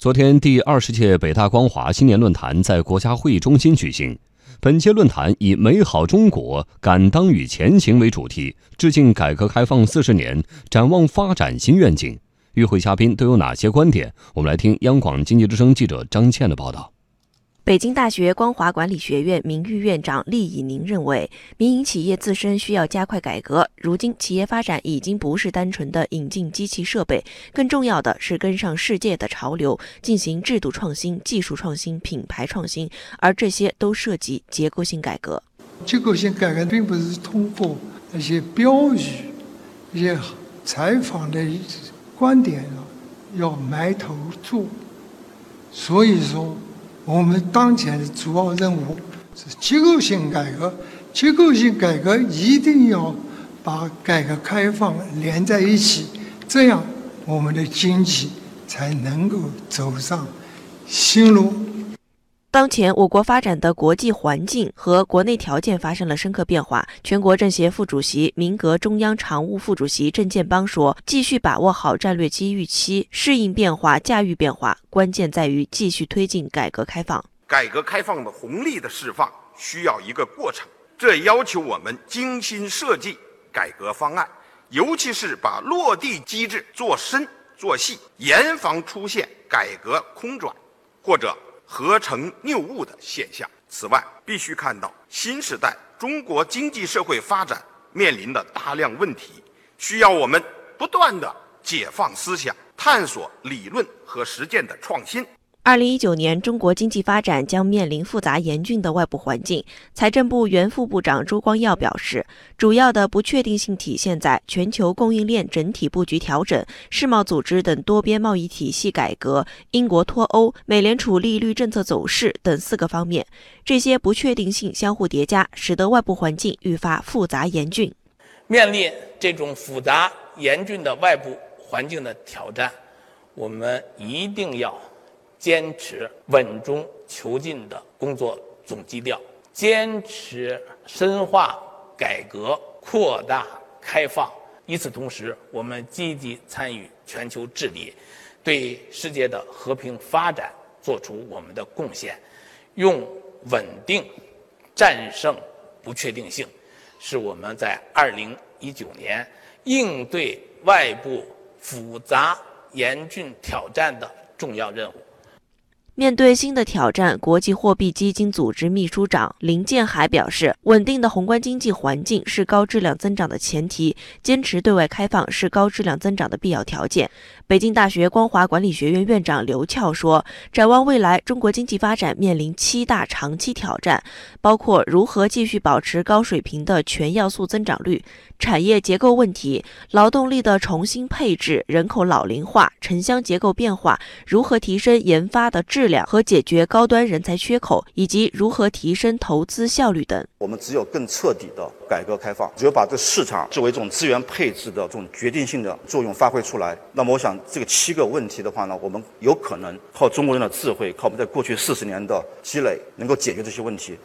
昨天，第二十届北大光华新年论坛在国家会议中心举行。本届论坛以“美好中国，敢当与前行”为主题，致敬改革开放四十年，展望发展新愿景。与会嘉宾都有哪些观点？我们来听央广经济之声记者张倩的报道。北京大学光华管理学院名誉院长厉以宁认为，民营企业自身需要加快改革。如今，企业发展已经不是单纯的引进机器设备，更重要的是跟上世界的潮流，进行制度创新、技术创新、品牌创新，而这些都涉及结构性改革。结构性改革并不是通过那些标语、一些采访的观点要埋头做，所以说。我们当前的主要任务是结构性改革，结构性改革一定要把改革开放连在一起，这样我们的经济才能够走上新路。当前我国发展的国际环境和国内条件发生了深刻变化。全国政协副主席、民革中央常务副主席郑建邦说：“继续把握好战略机遇期，适应变化、驾驭变化，关键在于继续推进改革开放。改革开放的红利的释放需要一个过程，这要求我们精心设计改革方案，尤其是把落地机制做深做细，严防出现改革空转或者。”合成谬误的现象。此外，必须看到新时代中国经济社会发展面临的大量问题，需要我们不断的解放思想，探索理论和实践的创新。二零一九年，中国经济发展将面临复杂严峻的外部环境。财政部原副部长周光耀表示，主要的不确定性体现在全球供应链整体布局调整、世贸组织等多边贸易体系改革、英国脱欧、美联储利率政策走势等四个方面。这些不确定性相互叠加，使得外部环境愈发复杂严峻。面临这种复杂严峻的外部环境的挑战，我们一定要。坚持稳中求进的工作总基调，坚持深化改革、扩大开放。与此同时，我们积极参与全球治理，对世界的和平发展做出我们的贡献。用稳定战胜不确定性，是我们在二零一九年应对外部复杂严峻挑战的重要任务。面对新的挑战，国际货币基金组织秘书长林建海表示，稳定的宏观经济环境是高质量增长的前提，坚持对外开放是高质量增长的必要条件。北京大学光华管理学院院长刘俏说：“展望未来，中国经济发展面临七大长期挑战，包括如何继续保持高水平的全要素增长率、产业结构问题、劳动力的重新配置、人口老龄化、城乡结构变化，如何提升研发的质。”质量和解决高端人才缺口，以及如何提升投资效率等。我们只有更彻底的改革开放，只有把这市场作为这种资源配置的这种决定性的作用发挥出来，那么我想这个七个问题的话呢，我们有可能靠中国人的智慧，靠我们在过去四十年的积累，能够解决这些问题。